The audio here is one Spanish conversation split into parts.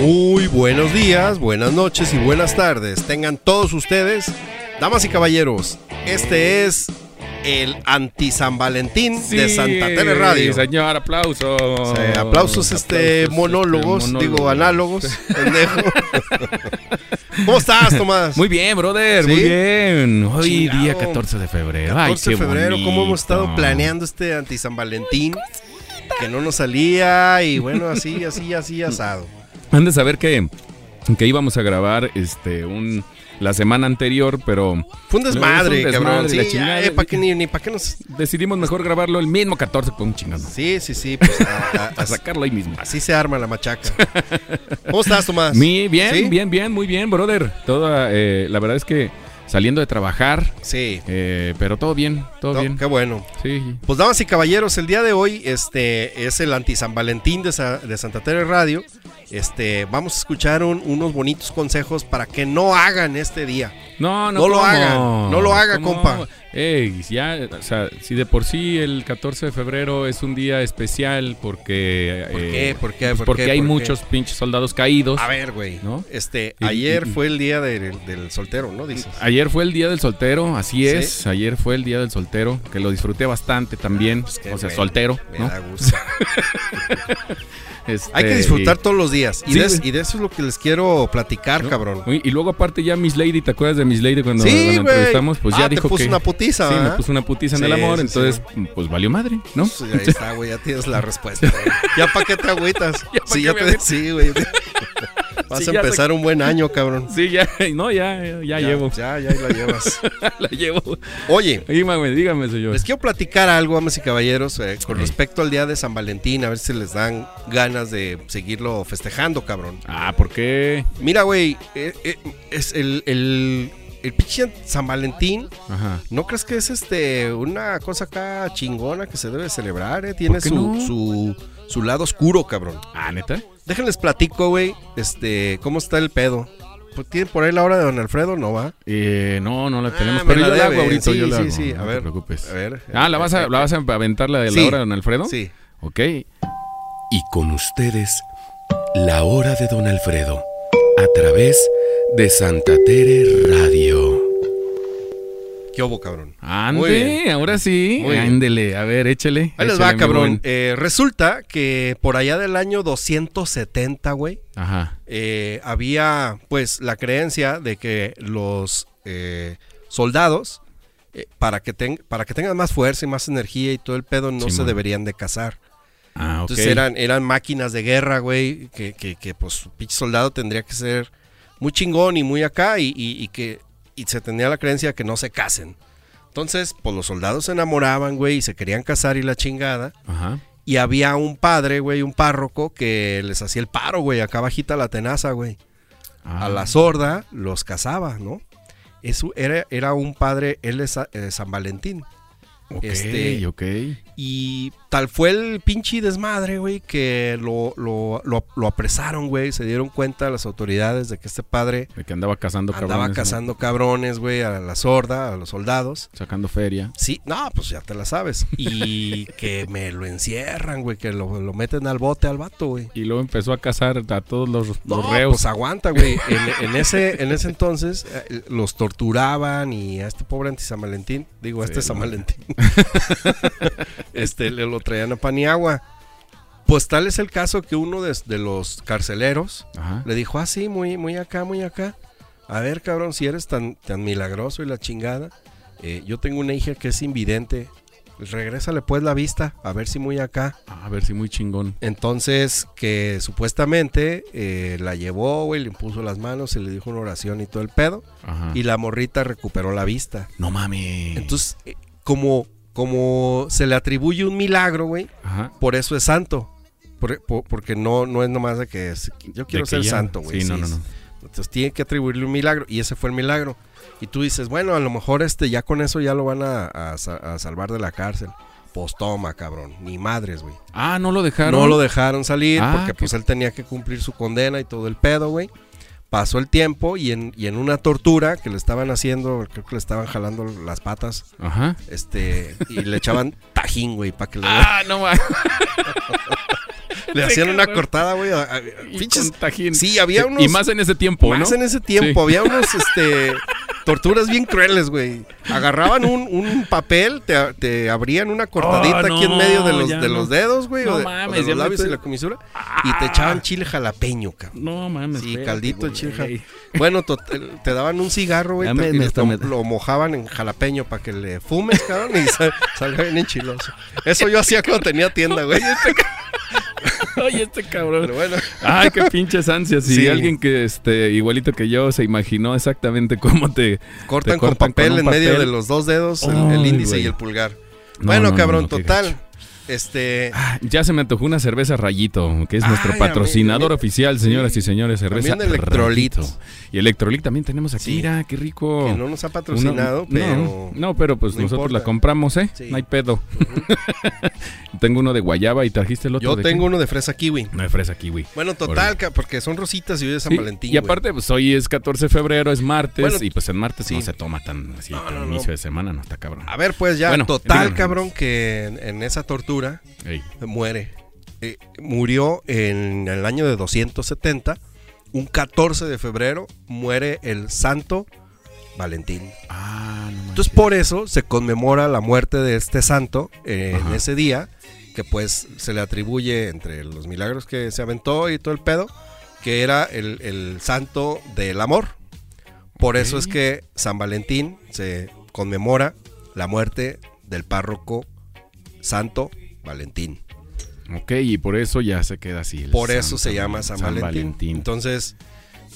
Muy buenos días, buenas noches y buenas tardes. Tengan todos ustedes, damas y caballeros, este es el anti San Valentín de Santa Tele Radio. Sí, señor, aplausos. Sí, aplausos, este, Aplausos, monólogos, este, digo monólogos. análogos, pendejo. ¿Cómo estás, Tomás? Muy bien, brother, ¿Sí? muy bien. Hoy día 14 de febrero. Ay, 14 de febrero, ¿cómo hemos estado bonito. planeando este anti San Valentín? Que no nos salía y bueno, así, así, así, asado. Han de saber que, que íbamos a grabar este un la semana anterior, pero Fue un desmadre, cabrón. Sí, chingada. ya, ¿para qué ni, ni para qué nos...? decidimos mejor grabarlo el mismo 14 con un chingado. Sí, sí, sí, pues a- a- A sacarlo ahí mismo. así se arma la machaca. ¿Cómo estás, Tomás? Mi, bien, ¿Sí? bien, bien, muy bien, brother. Toda, eh, la verdad es que saliendo de trabajar, Sí, eh, pero todo bien, todo No, bien. qué bueno. Sí. Pues damas y caballeros, el día de hoy este es el anti San Valentín de, Sa- de Santa Tere Radio. Este, vamos a escuchar un- unos bonitos consejos para que no hagan este día. No, no, No lo hagan, no lo haga, ¿Cómo? compa. Ey, ya, o sea, si de por sí el 14 de febrero es un día especial porque... ¿Por eh, qué? ¿Por qué? pues ¿Por porque qué? hay ¿Por qué? muchos pinches soldados caídos. A ver, güey. ¿No? Este, ayer y- fue el día del, del soltero, ¿no? Dices. Ayer fue el día del soltero, así ¿Sí? es. Ayer fue el día del soltero, que lo disfruté bastante también. Pues qué o sea, soltero, Me ¿no? da gusto. Este, Hay que disfrutar y- todos los días. Y, Sí, de, güey. y de eso es lo que les quiero platicar, ¿no? cabrón. Y luego aparte ya Miss Lady, ¿te acuerdas de Miss Lady cuando, Sí, cuando entrevistamos? Pues ya Ah, te dijo puso que... una putiza, Sí, me puso una putiza en el amor, entonces pues valió madre, ¿no? Sí, ahí está, güey, ya tienes la respuesta. güey. Ya para qué te agüitas. Ya sí, ya te sí, güey. Vas Sí, a empezar un buen año, cabrón. Sí, ya, no, ya, ya, ya llevo. Ya, ya la llevas. la llevo. Oye, Dígame, dígame, señor. les quiero platicar algo, amas y caballeros, eh, con Sí. respecto al día de San Valentín, a ver si les dan ganas de seguirlo festejando, cabrón. Ah, ¿por qué? Mira, güey, eh, eh, es el, el, el pinche San Valentín. Ajá. ¿No crees que es este una cosa acá chingona que se debe celebrar? Eh? Tiene ¿Por qué su, no? su, su lado oscuro, cabrón. Ah, ¿neta? Déjenles platico, güey, este, cómo está el pedo. Pues, ¿Tienen por ahí la hora de Don Alfredo? No va. Eh, no, no la Ah, tenemos, me pero la yo la hago debe. ahorita, Sí, yo la sí, hago, sí, no a te ver, preocupes. A ver. Ah, ¿la vas a, la vas a aventar la de Sí. la hora de don Alfredo? Sí. Ok. Y con ustedes, la hora de Don Alfredo, a través de Santa Tere Radio. ¿Qué cabrón? Ande, ahora sí. Ándele, a ver, échele. Ahí les va, cabrón. Eh, resulta que por allá del año 270, güey, Ajá. eh, había pues la creencia de que los eh, soldados, para, que ten- para que tengan más fuerza y más energía y todo el pedo, no se deberían de casar. Ah, ok. Entonces eran, eran máquinas de guerra, güey, que, que, que, pues un pinche soldado tendría que ser muy chingón y muy acá y, y- y que y se tenía la creencia de que no se casen. Entonces, pues los soldados se enamoraban, güey, y se querían casar y la chingada. Ajá. Y había un padre, güey, un párroco que les hacía el paro, güey, acá bajita la tenaza, güey. Ah. A la sorda los casaba, ¿no? Eso era, era un padre, él es eh, San Valentín. Ok, este- ok. Y tal fue el pinche desmadre, güey, que lo, lo, lo, lo apresaron, güey. Se dieron cuenta las autoridades de que este padre De que andaba cazando andaba cabrones, cazando cabrones, güey, a la sorda, a los soldados. Sacando feria. Sí, no, pues ya te la sabes. Y que me lo encierran, güey, que lo, lo meten al bote al vato, güey. Y luego empezó a cazar a todos los, los No, reos. pues aguanta, güey. En, en ese, en ese entonces eh, los torturaban y a este pobre anti San Valentín, digo, a este San. Valentín, este le lo traían a Paniagua. Pues tal es el caso que uno de, de los carceleros Ajá. le dijo, ah, sí, muy, muy acá, muy acá. A ver, cabrón, si eres tan, tan milagroso y la chingada, eh, yo tengo una hija que es invidente. Regrésale pues la vista, a ver si muy acá. Ah, A ver si muy chingón. Entonces, que supuestamente eh, la llevó, güey, le impuso las manos, y le dijo una oración y todo el pedo. Ajá. Y la morrita recuperó la vista. No mames. Entonces, eh, como, como se le atribuye un milagro, güey, por eso es santo. Por- por- porque no, no es nomás de que es- yo quiero ser ya- santo, güey. Sí, no, no, no. Entonces tiene que atribuirle un milagro y ese fue el milagro. Y tú dices, bueno, a lo mejor este ya con eso ya lo van a, a sa- a salvar de la cárcel. Pues toma, cabrón, ni madres, güey. Ah, no lo dejaron. No lo dejaron salir Ah, porque qué- pues él tenía que cumplir su condena y todo el pedo, güey. Pasó el tiempo y en, y en una tortura que le estaban haciendo, creo que le estaban jalando las patas, Ajá. este, y le echaban tajín, güey, para que le... Ah, no mames. Le hacían una cortada, güey. a- a- Y pinches- con tajín. Sí, había unos. Y más en ese tiempo, más ¿no? en ese tiempo. Sí. Había unos, este. Torturas bien crueles, güey. Agarraban un, un papel, te, te abrían una cortadita Oh, aquí en medio de los, de los dedos, güey. No o de, o mames, de ya los labios y la comisura. Y te echaban chile jalapeño, cabrón. No mames. Sí, espérate, caldito el chile jalapeño. Bueno, te daban un cigarro, güey, me- y me lo, mojaban en jalapeño para que le fumes, cabrón, y sal- salga bien enchiloso. Eso yo hacía cuando tenía tienda, güey. Oye, este cabrón. Pero bueno, Ay, qué pinches ansias. Si Sí. alguien que este igualito que yo se imaginó exactamente cómo te cortan, Te con papel con en medio de los dos dedos, el, índice y el pulgar. No, bueno, no, no, cabrón, no, total. Este. Ah, ya se me antojó una cerveza Rayito, que es nuestro Ay, patrocinador mí- oficial, señoras y señores, cerveza También Electrolit. Y Electrolit también tenemos aquí, Sí. mira, qué rico. Que no nos ha patrocinado, pero. No, no, pero pues no nosotros importa. la compramos, ¿eh? Sí. No hay pedo. Tengo uno de guayaba y trajiste el otro Yo de tengo qué? uno de fresa kiwi. No de fresa kiwi. Bueno, total, porque son rositas y hoy es San Sí, Valentín. y aparte, pues hoy es 14 de febrero, es martes, Bueno, y pues en martes sí. no se toma tan así, No, tan inicio de semana, no está cabrón. A ver, pues ya, Bueno, total, cabrón, que en, en esa tortura Ey. muere. Eh, murió en el año de 270. Un 14 de febrero muere el santo Valentín. Ah, no Entonces por eso se conmemora la muerte de este santo eh, en ese día, que pues se le atribuye entre los milagros que se aventó y todo el pedo, que era el, el santo del amor. Por eso es que San Valentín se conmemora la muerte del párroco Santo Valentín. Ok, y por eso ya se queda así. el Por eso San- se llama San, Valentín. Entonces,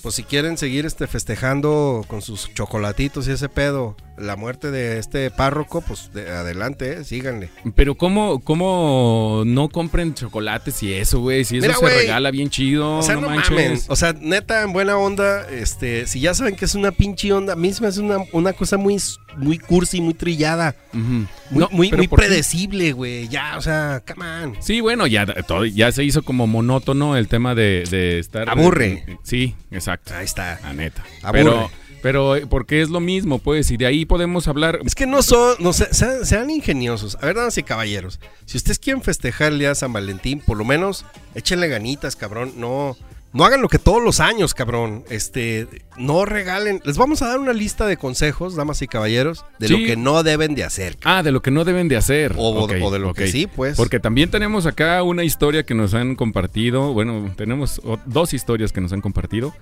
pues si quieren seguir este festejando con sus chocolatitos y ese pedo, la muerte de este párroco, pues de- adelante, eh, síganle. Pero ¿cómo, ¿cómo no compren chocolates y eso, güey? Si eso Mira, se regala bien chido, O sea, no, no, manches. mamen. O sea, neta, en buena onda, este, si ya saben que es una pinche onda, a mí se me hace una, una cosa muy, muy cursi, muy trillada, muy, No, muy, predecible, güey. Ya, o sea, come on. Sí, bueno, ya, todo- ya se hizo como monótono el tema de, de estar... Aburre. Sí, exacto. Ahí está. La neta. Aburre. Pero, pero eh, porque es lo mismo, pues, y de ahí podemos hablar... Es que no son, no sean, sean ingeniosos. A ver, damas y caballeros, si ustedes quieren festejar el día de San Valentín, por lo menos échenle ganitas, cabrón. No, no hagan lo que todos los años, cabrón. Este, no regalen. Les vamos a dar una lista de consejos, damas y caballeros, de lo que no deben de hacer. Ah, de lo que no deben de hacer. O, de lo que sí, pues. Porque también tenemos acá una historia que nos han compartido. Bueno, tenemos dos historias que nos han compartido.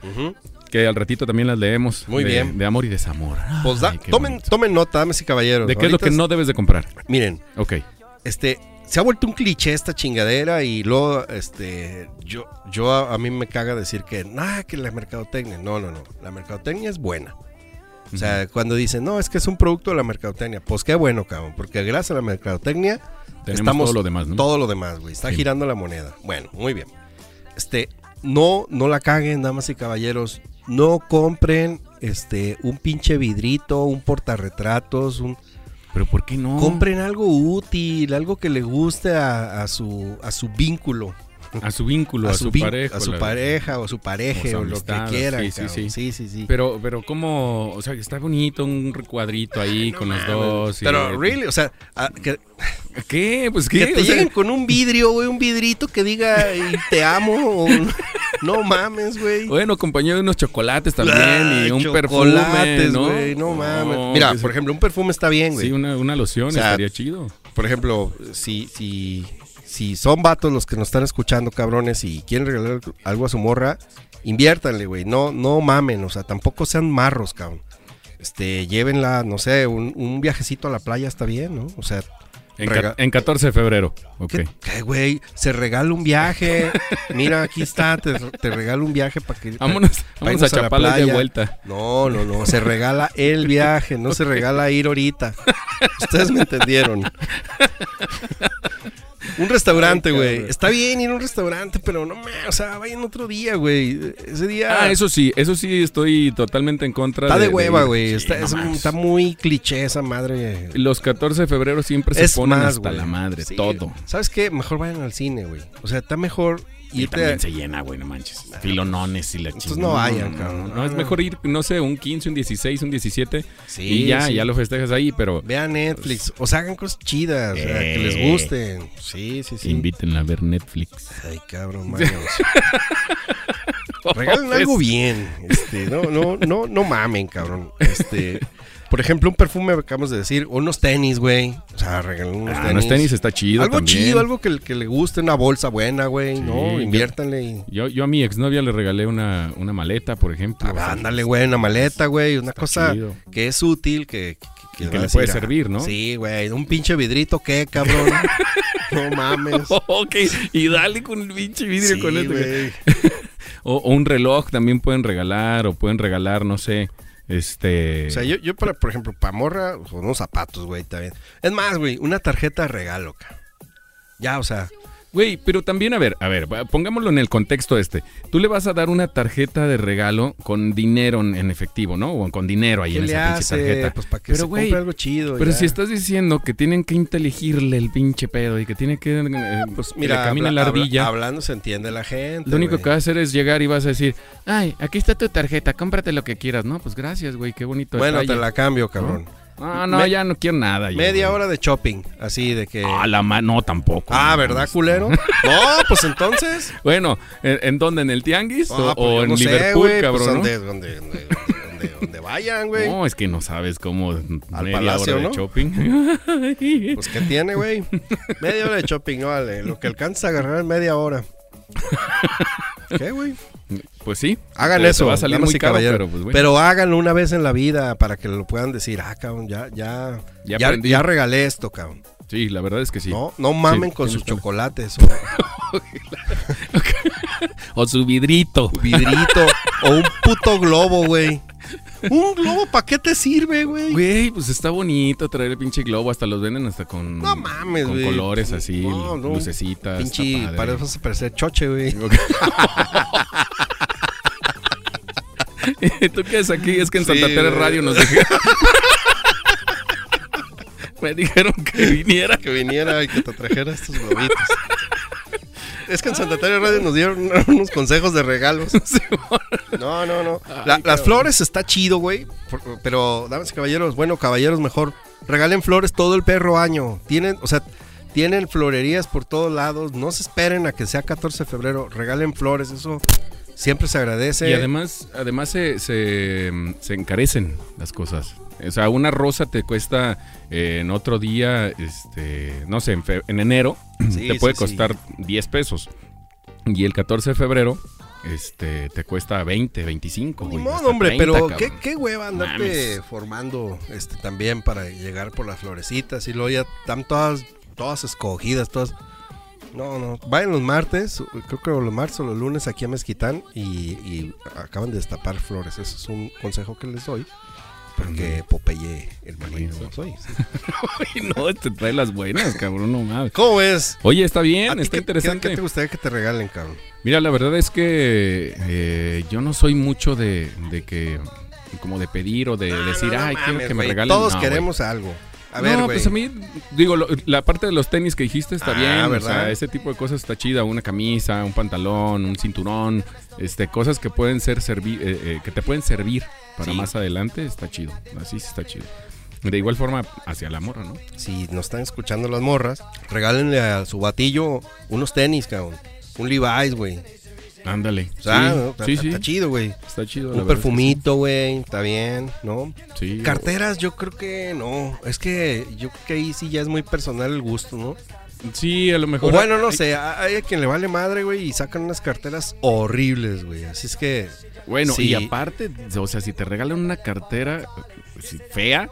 Que al ratito también las leemos. Muy de- bien. De amor y desamor. Pues da- Ay, tomen, tomen nota, damas y caballeros. ¿De qué es lo que no debes de comprar? Miren, Ok. este se ha vuelto un cliché esta chingadera y luego este yo yo a, a mí me caga decir que nada que la mercadotecnia no no no. La mercadotecnia es buena. O sea cuando dicen no es que es un producto de la mercadotecnia pues qué bueno cabrón porque gracias a la mercadotecnia Tenemos estamos todo lo demás, ¿no? todo lo demás güey. Está Sí. girando la moneda. Bueno muy bien. Este no no la caguen damas y caballeros. No compren este un pinche vidrito un portarretratos un Pero ¿por qué no? Compren algo útil, algo que le guste a, a su, a su vínculo, a su vínculo, a, su, pareja. a su pareja o su pareja o lo que quieran. sí, sí, sí. sí, sí, sí. Pero, pero cómo, o sea, está bonito un cuadrito ahí No con los dos. y- Pero, really, o sea, a- que, ¿Qué? Pues qué. que te O sea, lleguen con un vidrio, güey, un vidrito que diga y te amo o no mames, güey. Bueno, acompañado de unos chocolates también y un perfume, ¿no? güey, no mames. No, Mira, por ejemplo, un perfume está bien, güey. Sí, una, una loción O sea, estaría chido. Por ejemplo, si, si, si son vatos los que nos están escuchando, cabrones, y quieren regalar algo a su morra, inviértanle, güey. No, no mamen, o sea, tampoco sean marros, cabrón. Este, llévenla, no sé, un, un viajecito a la playa está bien, ¿no? O sea, En, en 14 de febrero. Ok. ¿qué, güey? Se regala un viaje. Mira, aquí está, te, te regalo un viaje para que. Vámonos, vámonos a la Chapala de vuelta. No, no, no, se regala el viaje, no se regala ir ahorita. Ustedes me entendieron. Un restaurante, güey. Está bien ir a un restaurante, pero no me, o sea, vayan otro día, güey. Ese día Ah, eso sí, eso sí estoy totalmente en contra está de, hueva, güey. Sí, está, no está muy cliché esa madre. Los 14 de febrero siempre se Es ponen más, hasta la madre, Sí, todo. ¿Sabes qué? Mejor vayan al cine, güey. O sea, está mejor Y también se llena, güey, no manches. Filonones y la Entonces chingada. no vayan, cabrón. No, es mejor ir, no sé, un 15, un 16, un 17 Sí, y ya, sí. ya lo festejas ahí, pero Vean Netflix. O sea, hagan cosas chidas. O sea, que les Eh. gusten. Sí, sí, sí. invítenla a ver Netflix. Ay, cabrón, manos. Regalen Pues, algo bien. Este, no, no, no, no mamen, cabrón. Este, por ejemplo, un perfume acabamos de decir, unos tenis, güey. O sea, regalen unos Ah, tenis. unos tenis está chido algo también. chido, algo que, que le guste, una bolsa buena, güey. Sí, no, inviértanle y Yo, yo a mi exnovia le regalé una, una maleta, por ejemplo. o sea, Ah, ándale, güey, una maleta, güey, una cosa chido. que es útil, que, que, que le puede servir, ¿no? Sí, güey, un pinche vidrito, ¿qué, cabrón? no mames. ok, y dale con el pinche vidrio Sí, con esto. güey. O, o un reloj también pueden regalar, o pueden regalar, no sé, este... O sea, yo, yo para, por ejemplo, para morra, o unos zapatos, güey, también. Es más, güey, una tarjeta regalo, ca. Ya, o sea, Güey, pero también, a ver, a ver, pongámoslo en el contexto este. Tú le vas a dar una tarjeta de regalo con dinero en, efectivo, ¿no? O con dinero ahí ¿qué en esa pinche hace? tarjeta. Pues para que Pero, se compre algo chido. Pero ya. si estás diciendo que tienen que inteligirle el pinche pedo y que tiene que, eh, Pues que mira, le camine habla- la habla- ardilla, hablando se entiende la gente. lo único que vas a hacer es llegar y vas a decir, ay, aquí está tu tarjeta, cómprate lo que quieras. No, pues gracias, güey, qué bonito Bueno, te la cambio, cabrón. No, no, Me- ya no quiero nada. ya, Media güey. hora de shopping, así de que. Ah, la ma- no, tampoco. Ah, no, ¿verdad, culero? No, pues entonces. Bueno, ¿en, en dónde? ¿En el Tianguis? Ah, o pues o en no sé, Liverpool, güey, cabrón? Pues ¿no? donde- donde vayan, güey. No, es que no sabes cómo media palacio, hora de ¿no? shopping. Pues, ¿qué tiene, güey? Media hora de shopping, no vale. Lo que alcanza a agarrar en media hora. ¿Qué, güey? Pues sí. Hagan eso. Va a salir muy caro, pero pues bueno. Pero háganlo una vez en la vida para que lo puedan decir, ah, cabrón, ya, ya, Ya ya, regalé esto, cabrón. Sí, la verdad es que sí. No, no mamen Sí, con sus chocolates o O su vidrito. vidrito o un puto globo, güey. Un globo, ¿para qué te sirve, güey? Güey, pues está bonito traer el pinche globo. Hasta los venden hasta con, No mames, con colores así, No, no. lucecitas. Pinche, para eso se parece choche, güey. ¿Tú qué es aquí? Es que en Sí, Santa Tere güey. Radio nos dijeron... Me dijeron que viniera. Que viniera y que te trajera estos globitos. Es que en Santa Teresa Radio nos dieron unos consejos de regalos. No, no, no. La- las flores está chido, güey. Pero, damas y caballeros, bueno, caballeros, mejor regalen flores todo el perro año. Tienen, o sea, tienen florerías por todos lados. No se esperen a que sea 14 de febrero. Regalen flores, eso siempre se agradece. Y además, además se, se, se encarecen las cosas. O sea, una rosa te cuesta eh, en otro día, este, no sé, en, fe- en enero, Sí, te puede sí, sí. costar 10 pesos. Y el 14 de febrero, este, te cuesta 20, 25. Ni modo, hombre, 30, pero cabrón. qué, qué hueva andarte Mames. formando este también para llegar por las florecitas y luego ya están todas, todas escogidas, todas. No, no, vayan los martes, creo que los martes o los lunes aquí a Mezquitán y, y acaban de destapar flores. Ese es un consejo que les doy. Porque Popeye, el marino, Eso. soy. no, te trae las buenas, cabrón, no mames. ¿Cómo ves? Oye, está ¿A bien, está qué- interesante. ¿qué, te gustaría que te regalen, cabrón? Mira, la verdad es que eh, yo no soy mucho de, de que, como de pedir o de Ah, decir, no, no ay, quiero que me regalen. Todos No, queremos algo. A ver, no, güey. pues a mí, digo, lo- la parte de los tenis que dijiste está Ah, bien. ¿verdad? O sea, ese tipo de cosas está chida. Una camisa, un pantalón, un cinturón, este, cosas que pueden ser servi- eh, eh, que te pueden servir para Sí. más adelante, está chido. Así sí está chido. De igual forma, hacia la morra, ¿no? si nos están escuchando las morras, regálenle a su batillo unos tenis, cabrón. Un Levi's, güey. Ándale. O sea, sí, ¿no? está, sí, está- chido, güey. está chido. Un perfumito, güey. Está bien, ¿no? Sí. Carteras, yo creo que no. Es que yo creo que ahí sí ya es muy personal el gusto, ¿no? Sí, a lo O mejor. bueno, no sé. Hay a quien le vale madre, güey, y sacan unas carteras horribles, güey. Así es que. Bueno, Sí. y aparte, o sea, si te regalan una cartera si- fea,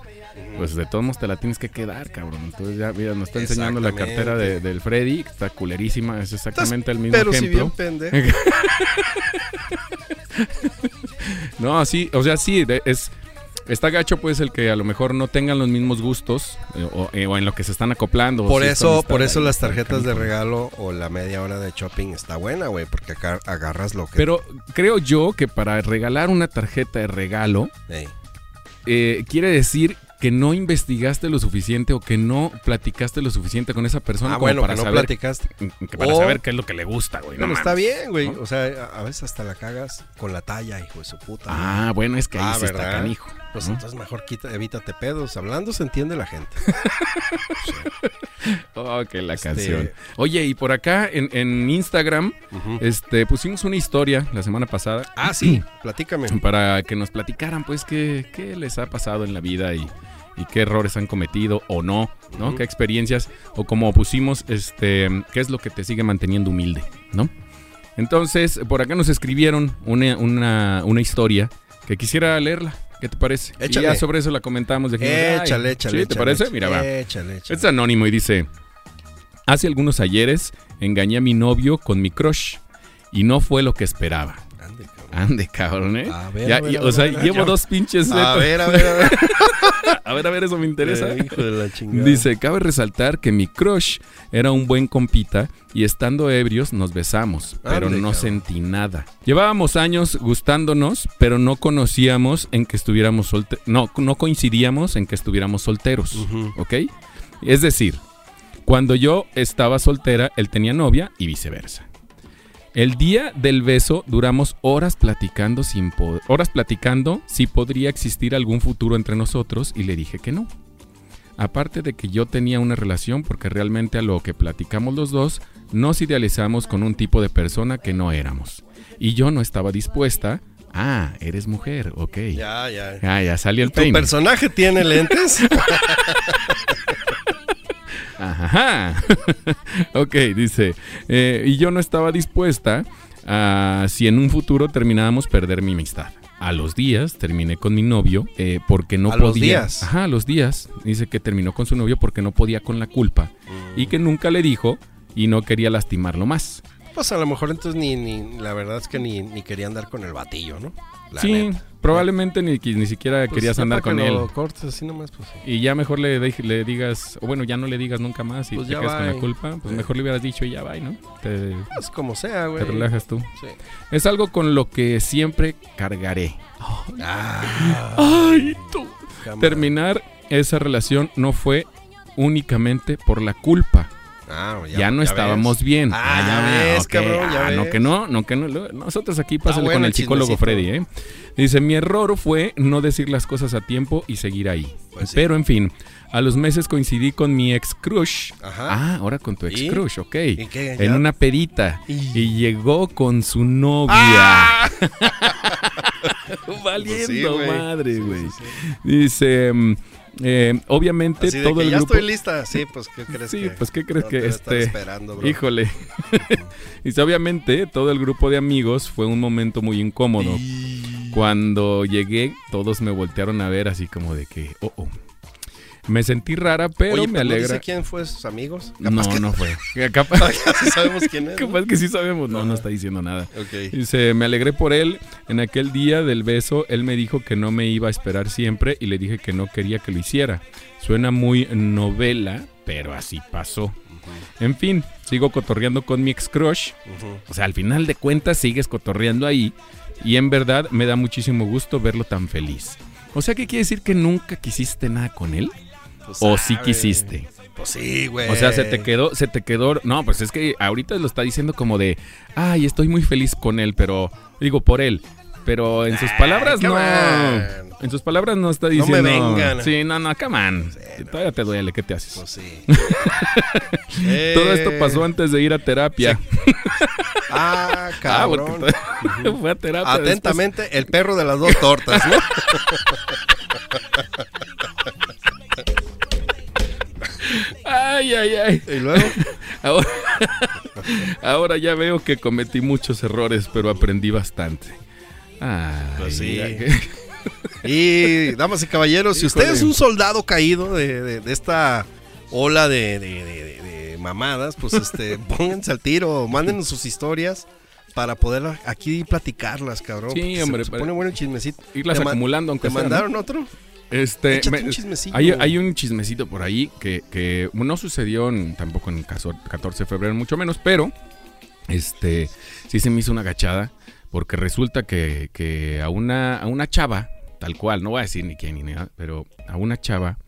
pues de todos modos te la tienes que quedar, cabrón. Entonces ya, mira, nos está enseñando la cartera de- del Freddy, que está culerísima, es exactamente el mismo Pero si bien ejemplo. pendejo. No, sí, o sea, sí, de- es... Está gacho pues el que a lo mejor no tengan los mismos gustos eh, o, eh, o en lo que se están acoplando. Por eso, por eso las tarjetas de regalo o la media hora de shopping está buena, güey, porque acá agarras lo que. Pero creo yo que para regalar una tarjeta de regalo eh, quiere decir que no investigaste lo suficiente o que no platicaste lo suficiente con esa persona Ah, como bueno, para que no saber platicaste. que para O- saber qué es lo que le gusta, güey. no Bueno, está bien, güey. ¿no? O sea, a veces hasta la cagas con la talla, hijo de su puta. Ah, bueno, es que ahí Ah, sí está ¿verdad? canijo. Pues ¿no? entonces mejor quita, evítate pedos. Hablando se entiende la gente. Oh, que la Este- canción. Oye, y por acá en, en Instagram, este, pusimos una historia la semana pasada Ah, sí, platícame. para que nos platicaran, pues, qué, qué les ha pasado en la vida y, y qué errores han cometido o no, ¿no? Qué experiencias, o como pusimos, este, qué es lo que te sigue manteniendo humilde, ¿no? Entonces, por acá nos escribieron una, una, una historia que quisiera leerla. ¿Qué te parece? Y Échale. ya sobre eso la comentamos. dijimos, Échale, échale. ¿sí? ¿Te échale, parece? échale. Mira, va. Échale, échale. Es anónimo y dice, hace algunos ayeres engañé a mi novio con mi crush y no fue lo que esperaba. Ande, cabrón. ¿eh? A ver, Ya, a ver, a o ver, sea, a ver, llevo dos pinches... A ver, a ver, a ver. a ver, a ver, eso me interesa. Eh, hijo de la chingada. Dice, cabe resaltar que mi crush era un buen compita y estando ebrios nos besamos, pero no cabrón. sentí nada. Llevábamos años gustándonos, pero no conocíamos en que estuviéramos solteros. No, no coincidíamos en que estuviéramos solteros. ¿ok? Es decir, cuando yo estaba soltera, él tenía novia y viceversa. El día del beso duramos horas platicando sin horas platicando si podría existir algún futuro entre nosotros y le dije que no. Aparte de que yo tenía una relación porque realmente a lo que platicamos los dos nos idealizamos con un tipo de persona que no éramos. Y yo no estaba dispuesta. Ah, eres mujer, ok. Ya, ya. Ah, ya salió el ¿Tu peine. personaje tiene lentes? Ajá. ok, dice. eh, y yo no estaba dispuesta a si en un futuro terminábamos perder mi amistad. A los días terminé con mi novio eh, porque no ¿A podía. los días? Ajá, a los días. Dice que terminó con su novio porque no podía con la culpa y que nunca le dijo y no quería lastimarlo más. Pues a lo mejor entonces ni, ni la verdad es que ni, ni quería andar con el batillo, ¿no? La sí, neta. Probablemente ni, ni siquiera Pues querías andar con que él. Lo cortes así nomás, pues. Y ya mejor le, dej- le digas, o bueno, ya no le digas nunca más y Pues te quedas con la culpa. Pues Sí. mejor le hubieras dicho y ya va, ¿no? Te, Pues como sea, güey. te relajas tú. Sí. Es algo con lo que siempre cargaré. Ah, Ay, tú. cámara. Terminar esa relación no fue únicamente por la culpa. Ah, Ya, no estábamos ves. bien. Ah, ya ves, ok. cabrón, ya Ah, no ves. que no, no que no. Nosotros aquí pásale bueno con el psicólogo. Freddy, ¿eh? Dice, mi error fue no decir las cosas a tiempo y seguir ahí. Pues sí. Pero en fin, a los meses coincidí con mi ex crush. Ajá. Ah, ahora con tu ex ¿Y? crush, ok. ¿Y qué? En una pedita. Y- Y llegó con su novia. ¡Ah! Valiendo Pues sí, güey. madre, güey. sí. Dice, mm, eh, obviamente Así de todo que el ya grupo... estoy lista. Sí, pues ¿qué crees Sí, que? pues, ¿qué crees no que este- esperando, bro? Híjole. Dice, obviamente todo el grupo de amigos fue un momento muy incómodo. Y- Cuando llegué, todos me voltearon a ver así como de que, oh, oh. Me sentí rara, pero Oye, me pero ¿no alegra. dice quién fue sus amigos? No, que- no fue. Capaz, Sí sabemos quién es. ¿no? capaz que sí sabemos. No, no está diciendo nada. Dice, me alegré por él. En aquel día del beso, él me dijo que no me iba a esperar siempre y le dije que no quería que lo hiciera. Suena muy novela, pero así pasó. En fin, sigo cotorreando con mi ex crush. O sea, al final de cuentas sigues cotorreando ahí. Y en verdad me da muchísimo gusto verlo tan feliz. O sea, ¿qué quiere decir que nunca quisiste nada con él? Pues ¿O sí sabe. quisiste? Pues sí, güey. O sea, se te quedó, se te quedó. No, pues es que ahorita lo está diciendo como de, ay, estoy muy feliz con él, pero digo por él. Pero en sus palabras no. En sus palabras no está me diciendo. vengan. Sí, no, no, come on. Sí, no. Todavía te duele, ¿qué te haces? Pues sí. Todo esto Eh, pasó antes de ir a terapia. Ah, Ah, cabrón. fue a terapia. después. Atentamente, el perro de las dos tortas, ¿no? Ay, ay, ay. y luego, Ahora, ahora ya veo que cometí muchos errores, pero aprendí bastante. Ay, Pues sí. y damas y caballeros, si usted es un soldado caído de, de- de esta ola de, mamadas, pues este, pónganse al tiro, mándenos sus historias para poder aquí platicarlas, cabrón. Sí, se- hombre, se, pone bueno el chismecito. irlas acumulando, aunque ¿Te sea, ¿no? mandaron otro? Este, Échate me- un chismecito. hay, hay un chismecito por ahí que, que no sucedió en- tampoco en el caso 14 de febrero, mucho menos, pero este sí se me hizo una gachada porque resulta que, que a, una, a una chava tal cual, no voy a decir ni quién ni nada, pero a una chava,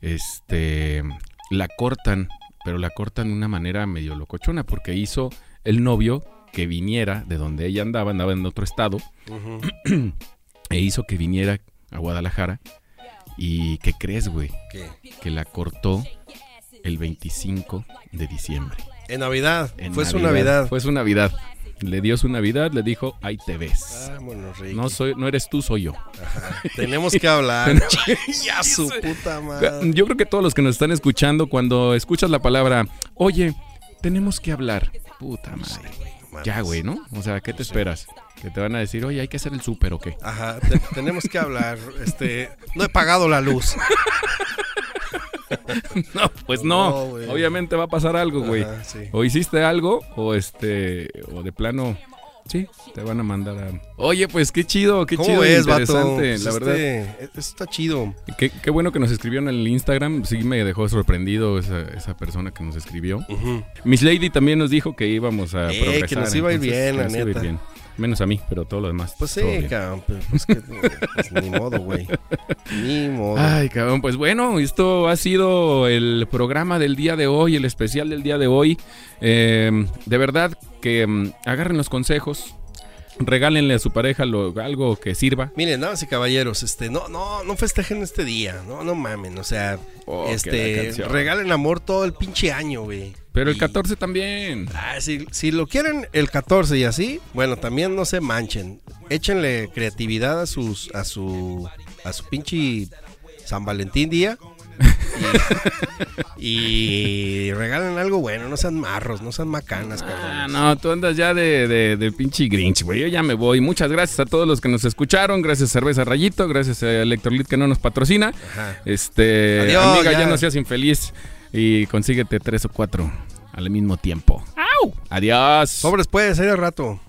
este, la cortan, pero la cortan de una manera medio locochona, porque hizo el novio que viniera de donde ella andaba, andaba en otro estado, e hizo que viniera a Guadalajara. ¿Y qué crees, güey? ¿Qué? Que la cortó el 25 de diciembre. En Navidad. En Fue su Navidad. Fue su Navidad. Le dio su Navidad, le dijo, ahí te ves. Vámonos, Ricky. No, soy, no eres tú, soy yo. Ajá. Tenemos que hablar. ya su puta madre. Yo creo que todos los que nos están escuchando, cuando escuchas la palabra, oye, tenemos que hablar. Puta madre. Ya, güey, ¿no? O sea, ¿qué te esperas? Que te van a decir, oye, hay que hacer el súper o qué. Ajá, te- tenemos que hablar. Este, no he pagado la luz. No, pues no. No, güey. Obviamente va a pasar algo, güey. Ajá, sí. O hiciste algo, o este, o de plano, sí, te van a mandar a. Oye, pues qué chido, qué ¿Cómo chido, vato? interesante, Pues la verdad. este, está chido. Qué, qué bueno que nos escribieron en el Instagram. Sí me dejó sorprendido esa, esa persona que nos escribió. Ujú. Miss Lady también nos dijo que íbamos a Eh, progresar. que nos iba a ir bien, la neta. Menos a mí, pero todo lo demás. Pues sí, cabrón. Pues, pues que, pues, ni modo, güey. Ni modo. Ay, cabrón, pues bueno, esto ha sido el programa del día de hoy, el especial del día de hoy. Eh, de verdad que mm, agarren los consejos, regálenle a su pareja lo- algo que sirva. Miren, damas y caballeros, este, no, no, no festejen este día, no, no mamen, o sea, Oh, este, regalen amor todo el pinche año, güey. Pero el Y- 14 también. Ah, si, si lo quieren el 14 y así, bueno, también no se manchen. Échenle creatividad a sus, a su, a su pinche San Valentín día. Y, y regalen algo bueno, no sean marros, no sean macanas, Ah, cabrón. no, tú andas ya de, de, de pinche Grinch, güey. Yo ya me voy. Muchas gracias a todos los que nos escucharon. Gracias Cerveza Rayito, gracias a Electrolit que no nos patrocina. Ajá. Este, Adiós, amiga, ya. ya. no seas infeliz y consíguete tres o cuatro al mismo tiempo. ¡Au! Adiós. Sobres pues, ahí de rato.